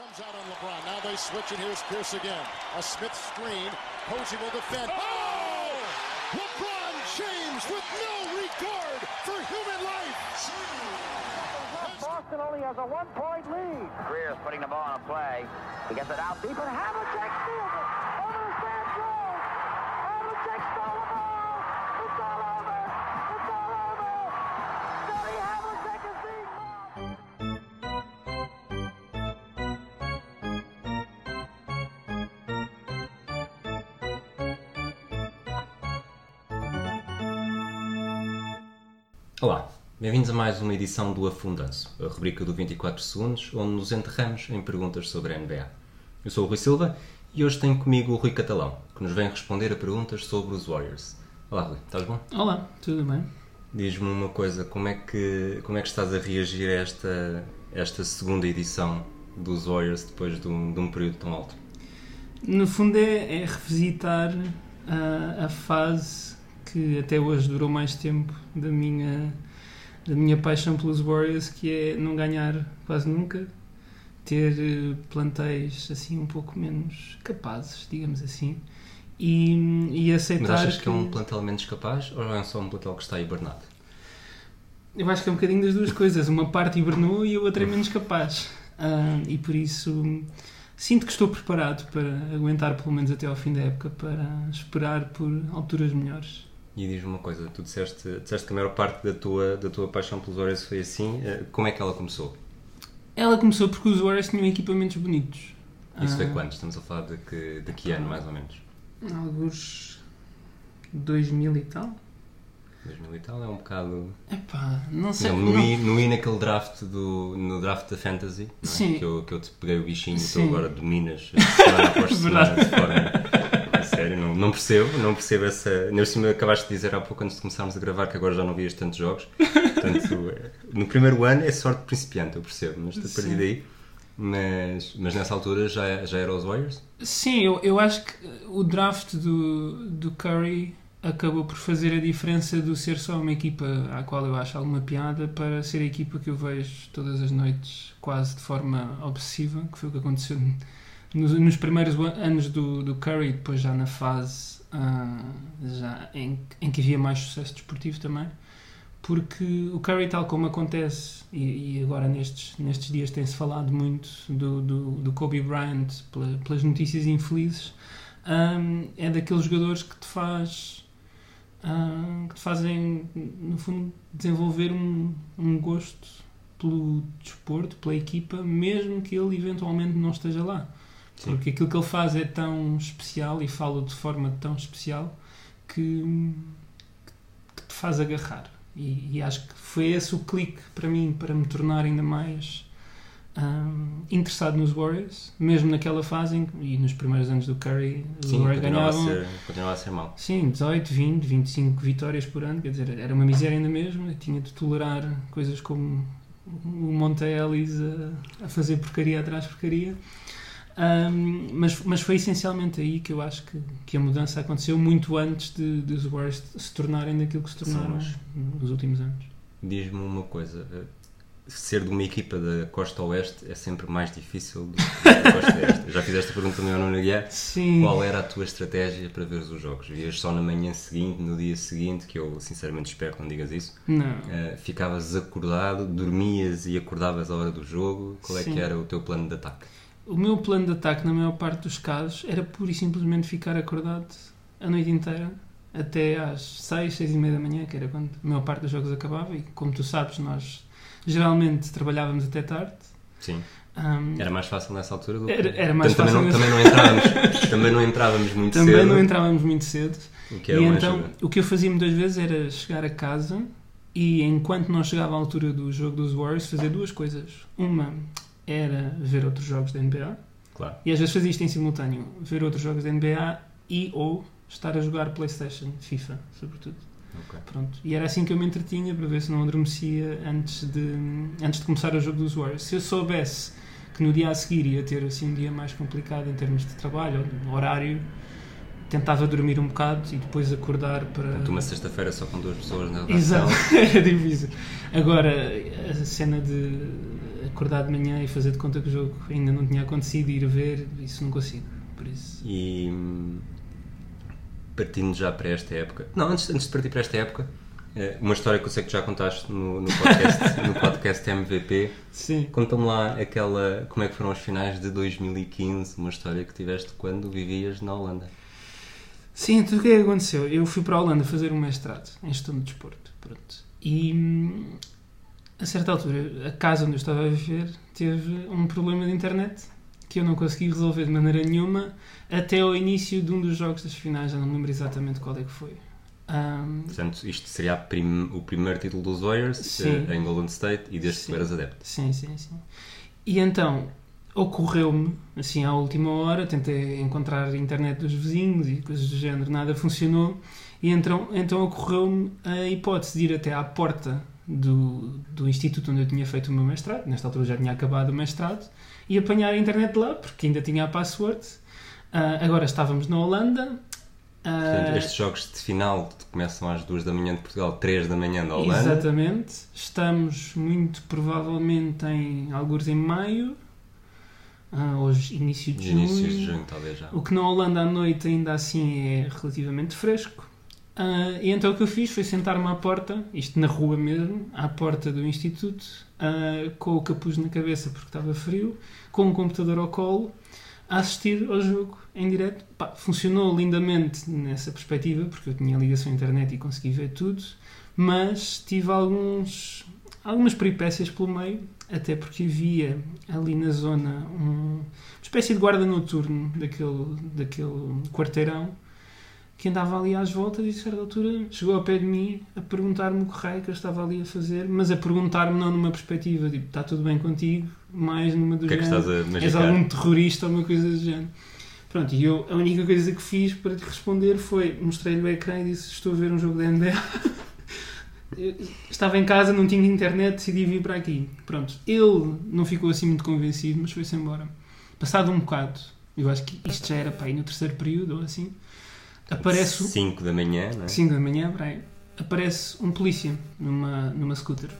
comes out on LeBron. Now they switch, and here's Pierce again. A Smith screen. Posey will defend. Oh! oh! LeBron James with no regard for human life. Boston only has a one-point lead. Greer's putting the ball on a play. He gets it out deep, and Havlicek steals it. Over to Stan Olá, bem-vindos a mais uma edição do Afundanço, a rubrica do 24 Segundos, onde nos enterramos em perguntas sobre a NBA. Eu sou o Rui Silva e hoje tenho comigo o Rui Catalão, que nos vem responder a perguntas sobre os Warriors. Olá, Rui, estás bom? Olá, tudo bem? Diz-me uma coisa, como é que, como é que estás a reagir a esta, esta segunda edição dos Warriors depois de um, de um período tão alto? No fundo é, é revisitar a, a fase que até hoje durou mais tempo da minha, da minha paixão pelos Warriors, que é não ganhar quase nunca, ter eh, plantéis assim um pouco menos capazes, digamos assim, e, e aceitar Mas achas que é um plantel menos capaz ou é só um plantel que está hibernado? Eu acho que é um bocadinho das duas coisas. Uma parte hibernou e a outra é menos capaz. Ah, e por isso sinto que estou preparado para aguentar pelo menos até ao fim da época para esperar por alturas melhores. E diz-me uma coisa, tu disseste, disseste que a maior parte da tua, da tua paixão pelos Warriors foi assim, eh, como é que ela começou? Ela começou porque os Warriors tinham equipamentos bonitos. Isso foi Ah, quando? Estamos a falar de que, de que ano, mais ou menos? Alguns 2000 e tal. 2000 e tal, é um bocado... Epá, não sei. Não, no, não- I, no I naquele draft, do, no draft da Fantasy, é? Que, eu, que eu te peguei o bichinho e tu agora dominas semana após semana de forma... Sério, não, não percebo, não percebo essa... Por cima acabaste de dizer há pouco antes de começarmos a gravar que agora já não vias tantos jogos. Portanto, é- no primeiro ano é sorte principiante, eu percebo, mas a partir daí... Mas, mas nessa altura já, já era os Warriors? Sim, eu, eu acho que o draft do, do Curry acabou por fazer a diferença do ser só uma equipa à qual eu acho alguma piada para ser a equipa que eu vejo todas as noites quase de forma obsessiva, que foi o que aconteceu nos, nos primeiros an- anos do, do Curry, depois já na fase ah, já em, em que havia mais sucesso desportivo também. Porque o Curry, tal como acontece, e, e agora nestes, nestes dias tem-se falado muito do, do, do Kobe Bryant pela- pelas notícias infelizes, hum, é daqueles jogadores que te faz hum, que te fazem, no fundo, desenvolver um, um gosto pelo desporto, pela equipa, mesmo que ele eventualmente não esteja lá. Sim. Porque aquilo que ele faz é tão especial e fala de forma tão especial que, que te faz agarrar. E, e acho que foi esse o clique para mim, para me tornar ainda mais hum, interessado nos Warriors, mesmo naquela fase em, e nos primeiros anos do Curry, os Warriors continuava a, ganhavam ser, continuava a ser mau. sim, 18, 20, 25 vitórias por ano, quer dizer, era uma miséria ainda mesmo, eu tinha de tolerar coisas como o Monte Ellis a, a fazer porcaria atrás porcaria. Hum, mas, mas foi essencialmente aí que eu acho que, que a mudança aconteceu muito antes de, de os Warriors se tornarem daquilo que se tornaram Sim, nos últimos anos. Diz-me uma coisa, eh, ser de uma equipa da Costa Oeste é sempre mais difícil do que da Costa Oeste. Já fizeste a pergunta também ao Nuno Aguiar. Sim, Qual era a tua estratégia para ver os jogos? Vias só na manhã seguinte, no dia seguinte, que eu sinceramente espero que não digas isso. não. Eh, ficavas acordado, dormias e acordavas à hora do jogo. Qual é Sim. que era o teu plano de ataque? O meu plano de ataque, na maior parte dos casos, era pura e simplesmente ficar acordado a noite inteira, até às 6, 6 e meia da manhã, que era quando a maior parte dos jogos acabava. E como tu sabes, nós geralmente trabalhávamos até tarde. Sim. Ahm, Era mais fácil nessa altura do que... Era- era mais Portanto, também fácil não, também, não entrávamos, também não entrávamos muito também cedo. não entrávamos muito cedo. Era e então, o que eu fazia muitas vezes era chegar a casa e, enquanto não chegava à altura do jogo dos Warriors, fazer duas coisas. Uma era ver outros jogos da NBA. Claro. E às vezes fazia isto em simultâneo, ver outros jogos da NBA e ou estar a jogar Playstation, FIFA, sobretudo. Ok. Pronto. E era assim que eu me entretinha para ver se não adormecia antes de, antes de começar o jogo dos Warriors. Se eu soubesse que no dia a seguir ia ter assim um dia mais complicado em termos de trabalho ou de horário, tentava dormir um bocado e depois acordar para. Portanto, uma sexta-feira só com duas pessoas na redação. Exato, era difícil. Agora, a cena de acordar de manhã e fazer de conta que o jogo ainda não tinha acontecido e ir ver, isso não consigo. Por isso. E partindo já para esta época. Não, antes, antes de partir para esta época, eh, uma história que eu sei que já contaste no, no podcast, no podcast MVP. Sim. Conta-me lá aquela. Como é que foram os finais de 2015, uma história que tiveste quando vivias na Holanda. Sim, então o que é que aconteceu? Eu fui para a Holanda fazer um mestrado em gestão de desporto. Pronto. E hum, a certa altura, a casa onde eu estava a viver teve um problema de internet que eu não consegui resolver de maneira nenhuma até ao início de um dos jogos das finais, já não me lembro exatamente qual é que foi. Hum, Portanto, isto seria prim- o primeiro título dos Warriors Sim. eh, em Golden State e desde que Sim. eras adepto. Sim, sim, sim. E então, ocorreu-me, assim, à última hora, tentei encontrar a internet dos vizinhos e coisas do género, nada funcionou. E então, então ocorreu-me a hipótese de ir até à porta do, do instituto onde eu tinha feito o meu mestrado, nesta altura já tinha acabado o mestrado, e apanhar a internet lá, porque ainda tinha a password. Ah, agora estávamos na Holanda. ah, Portanto, estes jogos de final começam às 2 da manhã de Portugal, 3 da manhã da Holanda. Exatamente. Estamos muito provavelmente em alguns em maio, ah, hoje início de De junho. inícios de junho, talvez já. O que na Holanda à noite ainda assim é relativamente fresco. Ah, e então o que eu fiz foi sentar-me à porta, isto na rua mesmo, à porta do instituto, ah, com o capuz na cabeça porque estava frio, com um computador ao colo, a assistir ao jogo em direto. Pá, funcionou lindamente nessa perspectiva, porque eu tinha ligação à internet e consegui ver tudo, mas tive alguns, algumas peripécias pelo meio, até porque havia ali na zona um, uma espécie de guarda noturno daquele, daquele quarteirão que andava ali às voltas e a certa altura chegou ao pé de mim a perguntar-me o que raio que eu estava ali a fazer, mas a perguntar-me não numa perspectiva tipo, está tudo bem contigo, mais numa do O que é que género, estás a és algum terrorista ou uma coisa do género. Pronto, e eu a única coisa que fiz para te responder foi mostrei-lhe o ecrã e disse estou a ver um jogo da NBA. Eu Estava em casa, não tinha internet, decidi vir para aqui. Pronto, ele não ficou assim muito convencido, mas foi-se embora. Passado um bocado, eu acho que isto já era para aí no terceiro período ou assim, aparece o- 5 da manhã, não é? 5 da manhã, aí, aparece um polícia numa, numa scooter.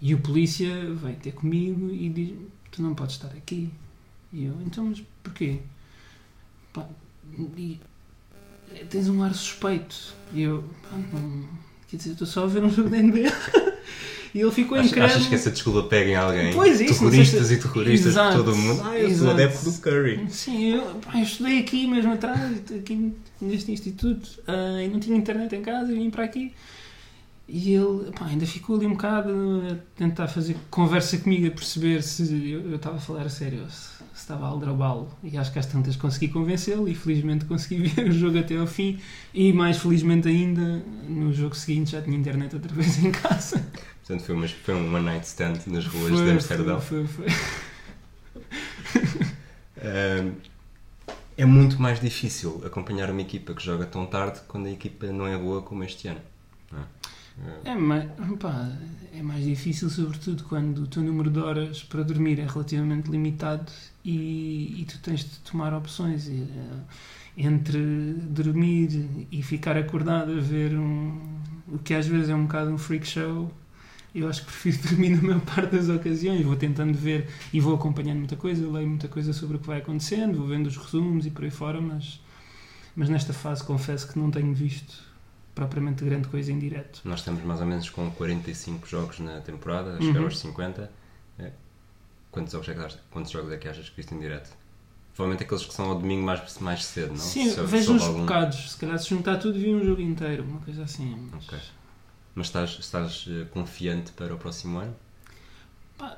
E o polícia vem ter comigo e diz: Tu não podes estar aqui. E eu: Então, mas porquê? Pá, e, tens um ar suspeito. E eu: "Pá, não, Quer dizer, estou só a ver um jogo da NBA. e ele ficou Achas, incrédulo. achas que essa desculpa pega em alguém? Pois, isso, não Terroristas e terroristas Exato, por todo o mundo. Ah, eu sou adepto do Curry. Sim, eu, eu estudei aqui mesmo atrás, aqui neste instituto, ah, e não tinha internet em casa e vim para aqui. E ele pá, ainda ficou ali um bocado a tentar fazer conversa comigo, a perceber se eu, estava a falar a sério, se, se estava a aldrabá-lo. E acho que às tantas consegui convencê-lo e felizmente consegui ver o jogo até ao fim. E mais felizmente ainda, no jogo seguinte já tinha internet outra vez em casa. Portanto, foi, uma, foi um one night stand nas ruas Foi, de Amsterdão. Foi, foi, é muito mais difícil acompanhar uma equipa que joga tão tarde quando a equipa não é boa como este ano. não é? Ah, É mais, pá, é mais difícil, sobretudo quando o teu número de horas para dormir é relativamente limitado e, e tu tens de tomar opções e, eh, entre dormir e ficar acordado a ver um, o que às vezes é um bocado um freak show. Eu acho que prefiro dormir na maior parte das ocasiões. Vou tentando ver e vou acompanhando muita coisa, leio muita coisa sobre o que vai acontecendo, vou vendo os resumos e por aí fora, mas, mas nesta fase confesso que não tenho visto propriamente grande coisa em direto. Nós estamos mais ou menos com 45 jogos na temporada, a Uhum. chegar aos 50. É, Quantos jogos, é que, achas- quantos jogos é que achas que viste em direto? Provavelmente aqueles que são ao domingo mais, mais cedo, não? Sim, Se- vejo uns algum- bocados. Se calhar se juntar tudo, vi um jogo inteiro, uma coisa assim. Mas, Ok. Mas estás, estás eh, confiante para o próximo ano?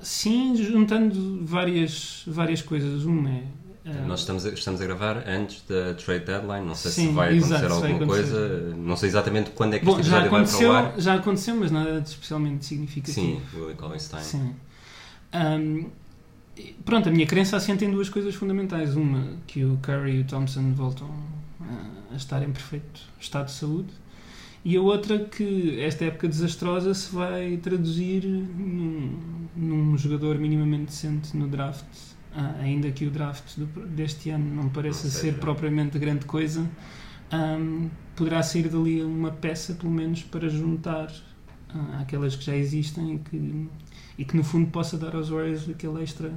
sim, juntando várias, várias coisas. Uma é. Eh, Nós estamos a, estamos a gravar antes da trade deadline, não sei se Sim, vai acontecer exato, se vai alguma acontecer. coisa, não sei exatamente quando é que Bom, este já episódio vai para o ar. já aconteceu, mas nada de especialmente significativo. Sim, Willie Collinstein. Sim. E pronto, a minha crença assenta em duas coisas fundamentais. Uma, que o Curry e o Thompson voltam a, a estar em perfeito estado de saúde. E a outra, que esta época desastrosa se vai traduzir num, num jogador minimamente decente no draft. Ah, ainda que o draft do- deste ano não pareça Não sei, ser não. propriamente grande coisa, ahm, poderá sair dali uma peça, pelo menos, para juntar ah, àquelas que já existem e que, e que no fundo possa dar aos Warriors aquele extra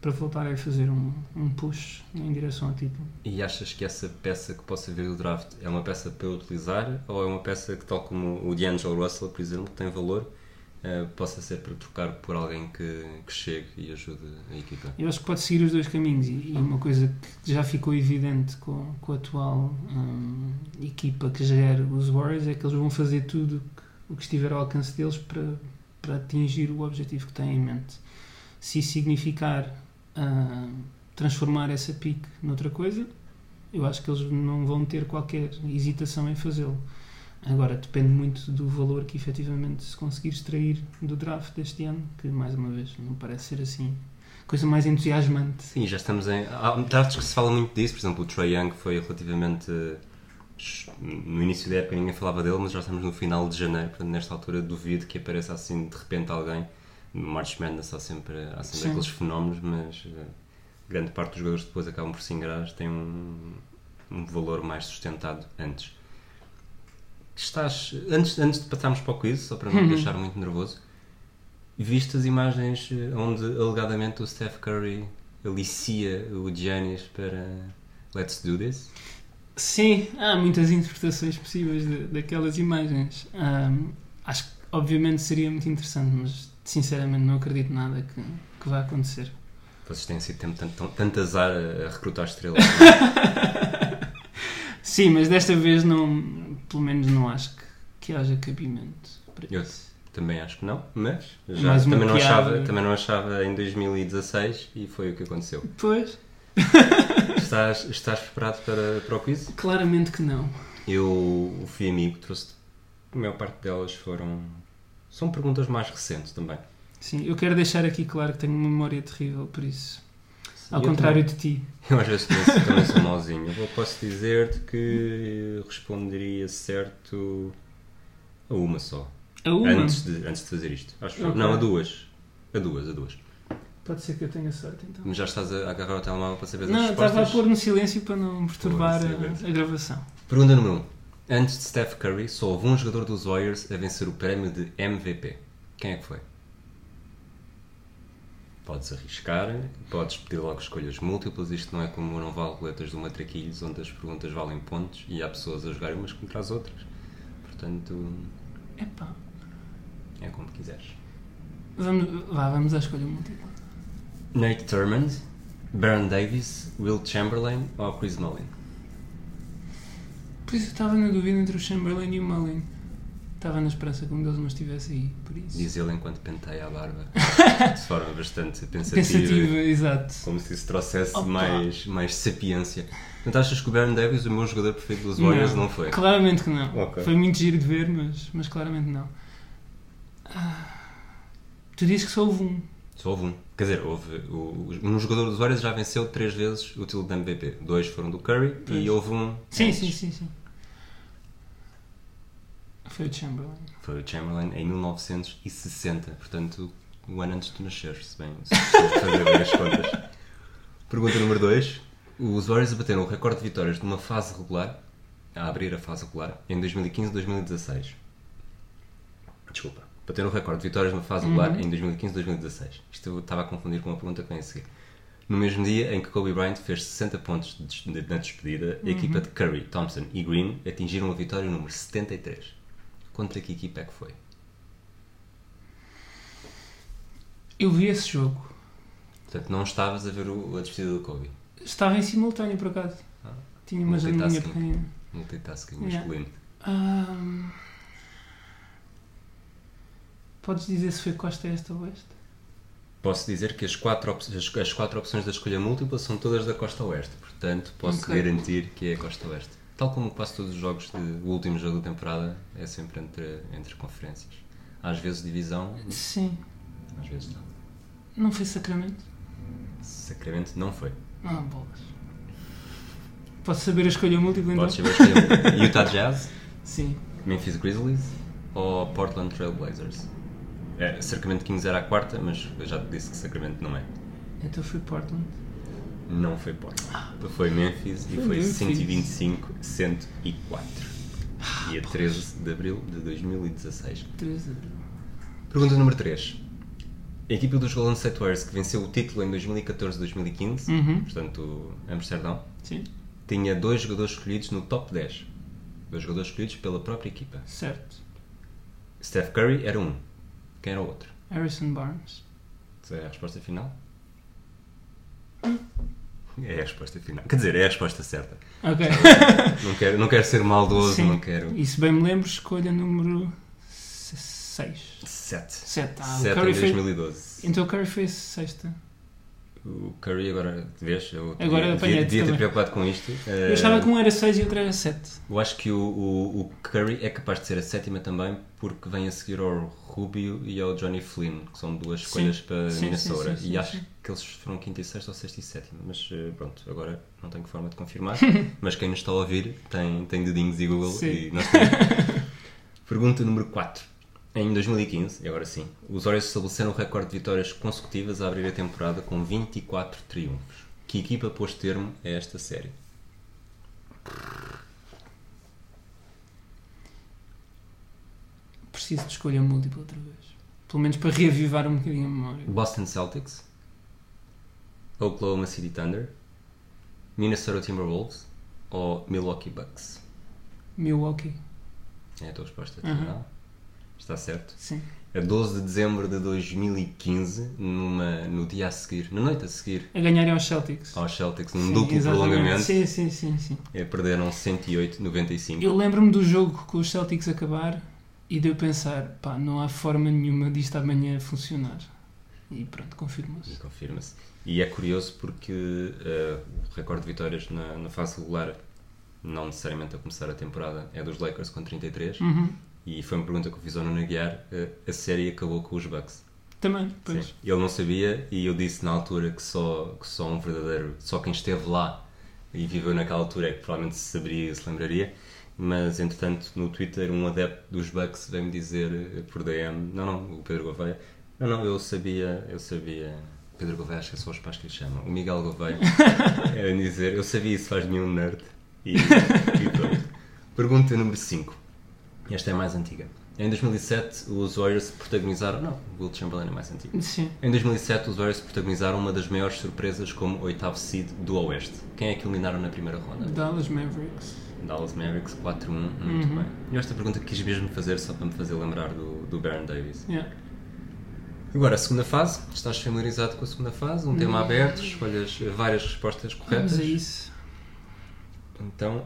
para voltarem a fazer um, um push em direção ao título. E achas que essa peça que possa vir do draft é uma peça para utilizar ou é uma peça que, tal como o D'Angelo Russell, por exemplo, tem valor, eh, possa ser para trocar por alguém que, que chegue e ajude a equipa? Eu acho que pode seguir os dois caminhos e, e uma coisa que já ficou evidente com, com a atual hum, equipa que gera os Warriors é que eles vão fazer tudo o que estiver ao alcance deles para, para atingir o objetivo que têm em mente. Se isso significar ah, transformar essa pique noutra coisa, eu acho que eles não vão ter qualquer hesitação em fazê-lo. Agora, depende muito do valor que efetivamente se conseguir extrair do draft deste ano, que mais uma vez não parece ser assim coisa mais entusiasmante. Sim, já estamos em. Há drafts que se fala muito disso, por exemplo, o Trae Young foi relativamente. No início da época ninguém falava dele, mas já estamos no final de janeiro, portanto, nesta altura duvido que apareça assim de repente alguém. No March Madness há sempre, há sempre Sim. aqueles fenómenos, mas eh, grande parte dos jogadores depois acabam por se ingrar têm um, um valor mais sustentado antes. Estás, antes, antes de passarmos para o quiz, só para não me deixar muito nervoso, viste as imagens eh, onde alegadamente o Steph Curry alicia o Giannis para Let's Do This? Sim, há muitas interpretações possíveis de- daquelas imagens. Ahm, acho que, obviamente, seria muito interessante, mas sinceramente não acredito nada que, que vá acontecer. Vocês têm sido tanto, tanto, tanto azar a recrutar estrelas. Sim, mas desta vez não, pelo menos não acho que, que haja cabimento para Eu isso. também acho que não, mas já, também, não achava, também não achava em 2016 e foi o que aconteceu. Pois, Estás, estás preparado para, para o quiz? claramente que não. Eu fui amigo, trouxe a maior parte delas foram. São perguntas mais recentes também. Sim, eu quero deixar aqui claro que tenho uma memória terrível, por isso. Ao Eu contrário também. de ti. Eu às vezes também, também sou mauzinho. Eu posso dizer-te que responderia certo a uma só. A uma, Antes, de, antes de fazer isto. Acho Ok. Não, a duas. A duas, a duas. pode ser que eu tenha sorte então. Mas já estás a agarrar o telemóvel para saber as Não, respostas? estava a pôr no silêncio para não perturbar a, a gravação. Pergunta número 1. Um. Antes de Steph Curry, só houve um jogador dos Warriors a vencer o prémio de MVP. Quem é que foi? Podes arriscar, podes pedir logo escolhas múltiplas. Isto não é como não vale roletas do Matraquilhos, onde as perguntas valem pontos e há pessoas a jogarem umas contra as outras. Portanto, Epá, é como quiseres. vamos, vá, vamos à escolha múltipla. Nate Thurmond, Baron Davis, Will Chamberlain ou Chris Mullin? Por isso eu estava na dúvida entre o Chamberlain e o Mullin. Estava na esperança que um deles não estivesse aí, por isso. Diz ele enquanto penteia a barba. de forma bastante pensativa. Pensativa, exato. Como se isso trouxesse Opa. mais, mais sapiência. Portanto, achas que o Baron Davis, o meu jogador preferido dos Warriors, não, foi? Claramente que não. Ok. Foi muito giro de ver, mas, mas claramente não. Ah, tu dizes que só houve um. Só houve um. Quer dizer, houve. O, um jogador dos Warriors já venceu três vezes o título de MVP. Dois foram do Curry Pois. e houve um. Sim, sim, sim, sim. Foi o Chamberlain. Foi o Chamberlain em 1960. Portanto, um ano antes de tu nasceres, se bem se fazer bem as contas. Pergunta número 2. Os Warriors bateram o recorde de vitórias numa fase regular, a abrir a fase regular, em 2015-2016. Desculpa. Bateram o recorde de vitórias numa fase regular em 2015-2016. Isto eu estava a confundir com uma pergunta que vem a seguir. No mesmo dia em que Kobe Bryant fez 60 pontos de de- na despedida, a equipa de Curry, Thompson e Green atingiram a vitória número 73. Contra que equipa é que foi? Eu vi esse jogo. Portanto, não estavas a ver o- a despedida do Kobe. Estava em simultâneo, por acaso. Ah, Tinha uma janelinha pequenina. Multitasking Yeah. masculino. Ahm, Podes dizer se foi costa este ou oeste? Posso dizer que as quatro, as, as quatro opções da escolha múltipla são todas da costa oeste. Portanto, posso Ok. garantir que é a costa oeste. Tal como quase todos os jogos, de, o último jogo da temporada é sempre entre, entre conferências. Às vezes divisão, Sim. às vezes não. Não foi Sacramento? Sacramento não foi. Ah, bolas. Posso saber a escolha múltipla então? Podes saber a escolha. Utah Jazz, Sim. Memphis Grizzlies ou Portland Trail Blazers? É, Sacramento Kings era a quarta, mas eu já te disse que Sacramento não é. Então foi Portland. Não foi Portland. Foi Memphis e Foi foi Memphis. 125, 104. dia 13 de abril de 2016. 13 de abril. Pergunta número 3. A equipa dos Golden State Warriors que venceu o título em 2014-2015, Uhum. portanto, Amsterdão, Sim, tinha dois jogadores escolhidos no top 10. Dois jogadores escolhidos pela própria equipa. certo. Steph Curry era um. Quem era o outro? Harrison Barnes. Essa é a resposta final? É a resposta final. Quer dizer, é a resposta certa. Ok. Não quero, não quero ser maldoso, Sim. não quero. E se bem me lembro, escolha número 6. 7. 7. Ah, o 7 Curry em fez... 2012. Então o Curry fez sexta. O Curry agora, vês? Eu Agora devia, devia ter preocupado com isto. Eu achava que um era 6 e outro era 7. Eu acho que o, o, o Curry é capaz de ser a sétima também, porque vem a seguir ao Rubio e ao Johnny Flynn, que são duas Sim. escolhas para Sim, Minnesota. sim, sim, sim, e acho sim. que eles foram quinta e sexta ou sexta e sétima. Mas eh, pronto, agora não tenho forma de confirmar. mas quem nos está a ouvir tem, tem dedinhos e Google Sim. e nós temos. Pergunta número 4. Em 2015, e agora sim, os Warriors estabeleceram o recorde de vitórias consecutivas a abrir a temporada com 24 triunfos. Que equipa pôs termo a esta série? Preciso de escolha múltipla outra vez. Pelo menos para reavivar um bocadinho a memória. Boston Celtics, Oklahoma City Thunder, Minnesota Timberwolves ou Milwaukee Bucks? Milwaukee. É a tua resposta Uhum. Está certo. Sim. A 12 de dezembro de 2015, numa, no dia a seguir, na noite a seguir A ganharem aos Celtics. aos Celtics, num Sim, duplo exatamente. prolongamento, Sim, sim, sim, sim. eh, perderam 108-95. Eu lembro-me do jogo com os Celtics acabar e de eu pensar, pá, não há forma nenhuma disto amanhã funcionar. E pronto, confirmou-se. Confirma-se. E é curioso porque eh, o recorde de vitórias na, na fase regular, não necessariamente a começar a temporada, é dos Lakers com 33. Uhum. E foi uma pergunta que eu fiz ao Nuno Aguiar. eh, A série acabou com os Bucks. Também, pois. Sim. Ele não sabia e eu disse na altura que só, que só um verdadeiro, só quem esteve lá e viveu naquela altura é que provavelmente se saberia e se lembraria. Mas entretanto no Twitter um adepto dos Bucks veio-me dizer eh, por DM, não, não, o Pedro Gouveia, não, não, eu sabia, eu sabia, Pedro Gouveia acho que é só os pais que lhe chamam, o Miguel Gouveia, é dizer, eu sabia isso faz de mim um nerd. E, e pronto. Pergunta número 5. Esta é mais antiga. Em 2007, os Warriors protagonizaram. Não, o Will Chamberlain é mais antigo. Sim. Em 2007, os Warriors protagonizaram uma das maiores surpresas como oitavo seed do Oeste. Quem é que eliminaram na primeira ronda? Dallas Mavericks. Dallas Mavericks 4-1. Muito Uhum. bem. E esta pergunta quis mesmo fazer só para me fazer lembrar do, do Baron Davis. Yeah. Agora, a segunda fase. Estás familiarizado com a segunda fase? Um tema aberto, escolhas várias respostas corretas. Vamos a isso. Então,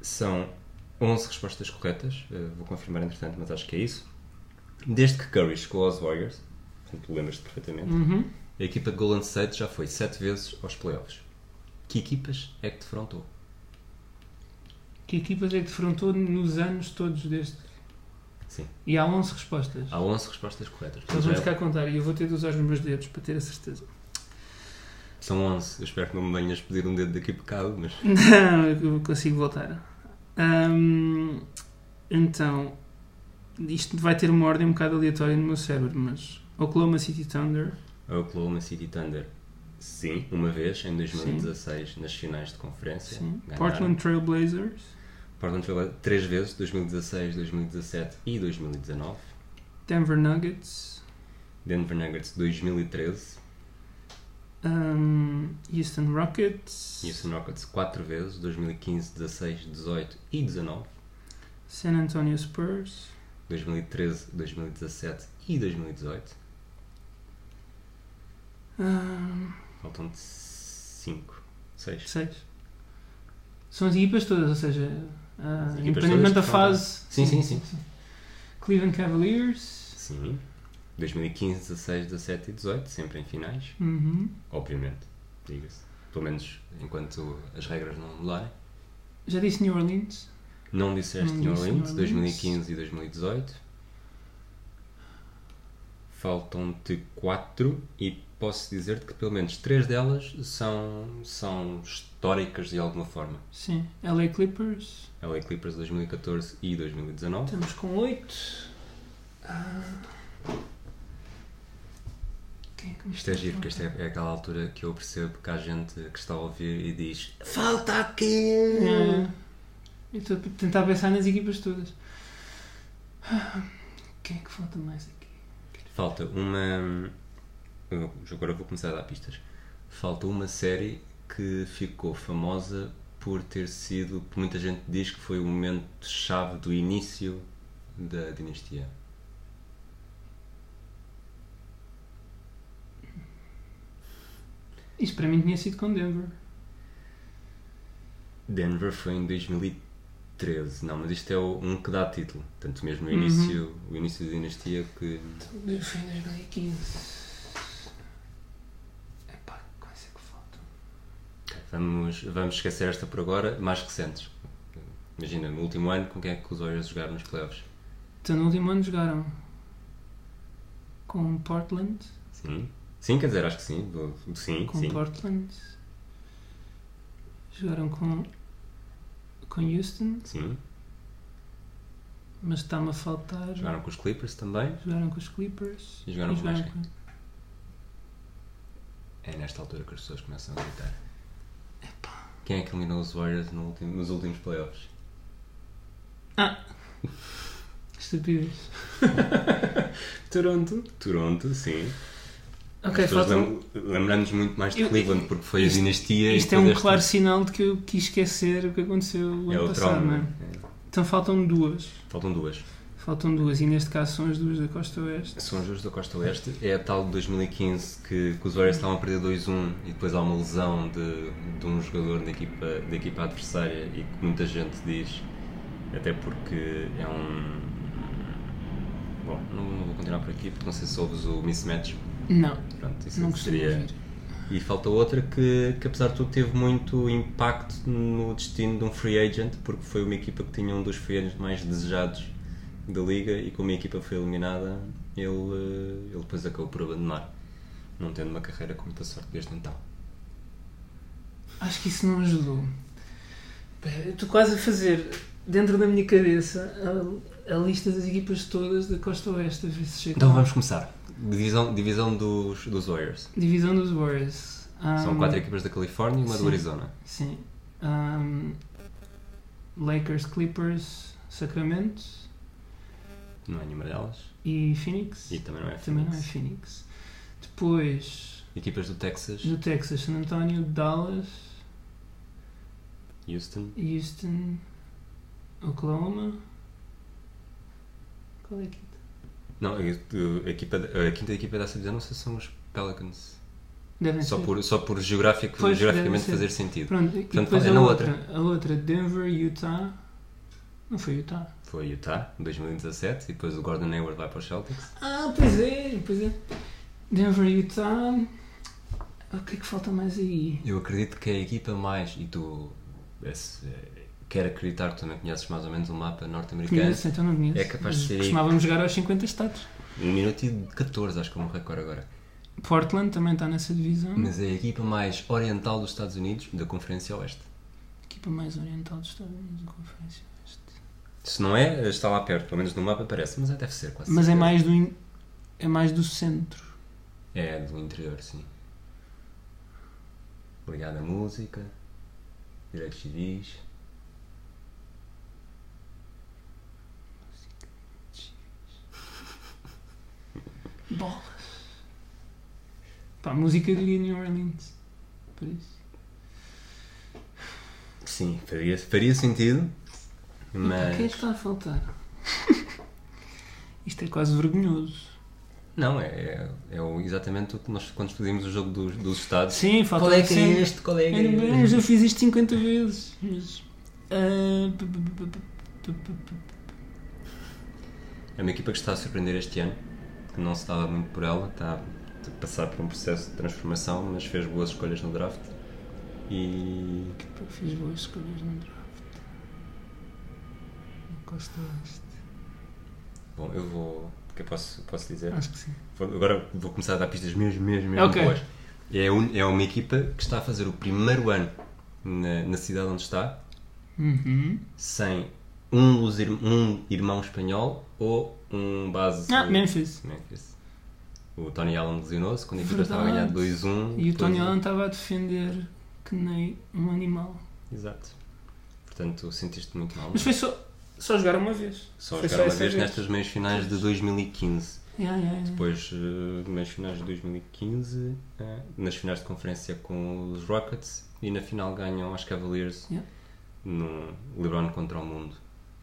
são 11 respostas corretas. Eh, vou confirmar entretanto, mas acho que é isso. Desde que Curry chegou aos Warriors, portanto, lembras-te perfeitamente, Uhum. a equipa de Golden State já foi 7 vezes aos playoffs. Que equipas é que defrontou? Que equipas é que defrontou nos anos todos deste? Sim. E há 11 respostas. Há 11 respostas corretas. Então vamos a contar e eu vou ter de usar os meus dedos para ter a certeza. São 11. Eu espero que não me venhas pedir um dedo daqui pecado, mas Não, eu consigo voltar. Ahm, então, isto vai ter uma ordem um bocado aleatória no meu cérebro, mas Oklahoma City Thunder, Oklahoma City Thunder, sim, uma vez, em 2016, nas finais de conferência. sim. ganharam. Portland Trail Blazers, Portland Trail três vezes, 2016, 2017 e 2019. Denver Nuggets, Denver Nuggets 2013. Ahm, Houston Rockets, Houston Rockets 4 vezes, 2015, 16, 18 e 19. San Antonio Spurs, 2013, 2017 e 2018. ahm, Faltam 5, 6. seis. São as equipas todas, ou seja, equipas independentemente da todas que faltam. fase. Sim, sim, sim. Cleveland Cavaliers, Sim. 2015, 16, 17 e 18, sempre em finais. uhum. Obviamente, diga-se. Pelo menos enquanto as regras não mudarem. já disse New Orleans. Não disseste Não New disse Orleans, New Orleans. 2015 e 2018. Faltam-te 4 e posso dizer-te que pelo menos 3 delas são, são históricas de alguma forma. Sim, LA Clippers. LA Clippers 2014 e 2019. Estamos com 8. Quem é que me Isto é giro, porque esta é, é aquela altura que eu percebo que há gente que está a ouvir e diz Falta aqui! É. Eu estou a tentar pensar nas equipas todas. Quem é que falta mais aqui? Falta uma. eu- Agora vou começar a dar pistas. Falta uma série que ficou famosa por ter sido. Muita gente diz que foi o momento-chave do início da dinastia. Isto para mim tinha sido com Denver. Denver foi em 2013. Não, mas isto é o- um que dá título. Portanto, mesmo o Uhum. início, o início da dinastia que. Foi em 2015. Epá, quais é que faltam? Vamos, vamos esquecer esta por agora, mais recentes. Imagina, no último ano, com quem é que os Warriors jogaram nos playoffs? Então no último ano jogaram com Portland. Sim. Sim, quer dizer, acho que sim. Do- Sim, Com sim. Portland. Jogaram com, com Houston, Sim. mas está-me a faltar. Jogaram com os Clippers também. Jogaram com os Clippers. E jogaram com mais quem? com- É nesta altura que as pessoas começam a gritar. Quem é que eliminou os Warriors no último- nos últimos playoffs? Ah! Estupidez. Toronto. Toronto, sim. Ok, As faltam. lem- Lembramos muito mais de Cleveland porque foi isto- a dinastia. e Isto é um claro sinal de que eu quis esquecer o que aconteceu o É ano passado, trauma. não é? é. Então faltam duas. Faltam duas. Faltam duas, e neste caso são as duas da Costa Oeste. São os jogos da Costa Oeste. É a tal de 2015 que, que os Warriors estavam a perder 2-1 e depois há uma lesão de, de um jogador da equipa, da equipa adversária e que muita gente diz, até porque é um. Bom, não, não vou continuar por aqui porque não sei se ouves o mismatch. Não, Pronto, isso não seria. E falta outra que, que, apesar de tudo, teve muito impacto no destino de um free agent, porque foi uma equipa que tinha um dos free agents mais desejados da liga e como a equipa foi eliminada, ele, eh, ele depois acabou por abandonar, não tendo uma carreira com muita sorte desde então. Acho que isso não ajudou. Eu estou quase a fazer, dentro da minha cabeça, a, a lista das equipas todas da Costa Oeste, a ver se chega Então vamos começar. Divisão, divisão dos, dos Warriors. Divisão dos Warriors. São Um, quatro equipas da Califórnia e uma do sim. Arizona. Sim. Um, Lakers, Clippers, Sacramento Não é nenhuma delas. e Phoenix. E também não é Também não é Phoenix. Phoenix. Depois, Equipas do Texas, no Texas, San Antonio, Dallas, Houston, Houston, Oklahoma. Qual é a quinta? Não, a, a equipa, a quinta equipa sei se são os Pelicans. Devem Só ser. por, só por geográfico, Pois, geograficamente fazer sentido. Pronto, e Portanto, depois é a na outra, a outra, Denver, Utah. Não foi Utah? Foi Utah, 2017, e depois o Gordon Hayward vai para os Celtics. Ah, pois é, pois é. Denver, Utah. O que é que falta mais aí? Eu acredito que é a equipa mais, e tu esse, eh, quero acreditar que também conheces mais ou menos o mapa norte-americano. Conheço, então não conheço. É capaz de ser. Costumávamos jogar aos 50 estados. 1 minuto e 14, acho que é um recorde agora. Portland também está nessa divisão. Mas é a equipa mais oriental dos Estados Unidos da Conferência Oeste. Equipa mais oriental dos Estados Unidos da Conferência Oeste. Se não é, está lá perto, pelo menos no mapa parece, mas é, deve ser quase. Mas é mais do, in- é mais do centro. É do interior, sim. Ligado à música, direitos civis. Bolas. Pá, música de New Orleans. Por isso. Sim, faria, faria sentido, E pá, Quem é que mas. está a faltar? Isto é quase vergonhoso. Não, é, é, é o- exatamente o que nós quando estudimos o jogo dos, dos Estados. Sim, falta Qual é que é este? Qual é que é eu já fiz isto 50 vezes. Mas. ah, É uma equipa que está a surpreender este ano, que não se dava muito por ela, está passar por um processo de transformação, mas fez boas escolhas no draft. E Fiz boas escolhas no draft. Na Costa Oeste. bom, eu vou. Que eu posso, posso dizer? Acho que sim. Vou- Agora vou começar a dar pistas mesmo, mesmo, mesmo Ok. boas. É, um- é uma equipa que está a fazer o primeiro ano na, na cidade onde está, Uhum. sem um, um irmão espanhol ou um base. Ah, Memphis. Memphis. O Tony Allen lesionou-se quando a equipa estava a ganhar Verdade. 2-1. E o Tony Allen estava a defender que nem um animal. Exato. Portanto, sentiste muito mal. Mas foi só, só jogar uma vez. Só foi jogar uma essa vez nestas meias finais de 2015. Yeah, yeah, yeah. Depois, uh, meias finais de 2015, eh, nas finais de conferência com os Rockets e na final ganham aos Cavaliers no LeBron contra o mundo.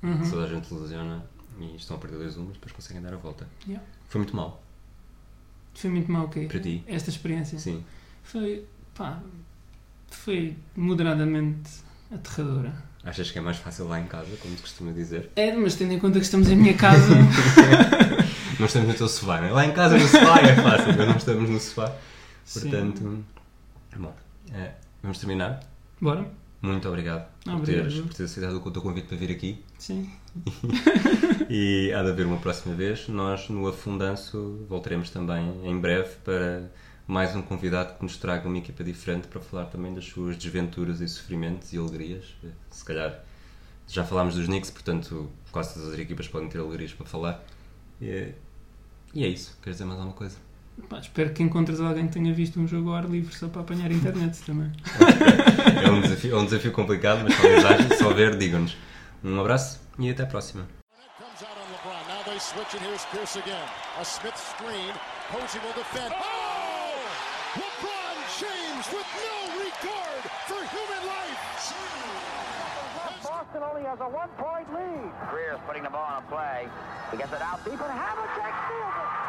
Uhum. Toda a gente lesiona e estão a perder 2-1, mas depois conseguem dar a volta. Foi muito mal Foi muito mal, ok? para ti. Esta experiência. Sim. Foi, pá, foi moderadamente aterradora. Achas que é mais fácil lá em casa, como se costuma dizer? É, mas tendo em conta que estamos em minha casa, Não estamos no teu sofá, não é? Lá em casa no sofá é fácil, mas não estamos no sofá. Sim. Portanto, bom, eh, vamos terminar. bora? Muito obrigado por Obrigado. teres, por teres aceitado o teu convite para vir aqui. Sim. E há de haver uma próxima vez. Nós, no Afundanço, voltaremos também em breve para mais um convidado que nos traga uma equipa diferente para falar também das suas desventuras e sofrimentos e alegrias. Se calhar já falámos dos Knicks, portanto, quase todas as equipas podem ter alegrias para falar. E, e é isso. Queres dizer mais alguma coisa? Pá, espero que encontres alguém que tenha visto um jogo ao ar livre só para apanhar a internet também. É um desafio, é um desafio complicado, mas talvez haja. Se houver, digam-nos. Um abraço e até a próxima. Oh! Boston only has a one-point lead. Greer's putting the ball on a play. He gets it out deep, and Havlicek steals it.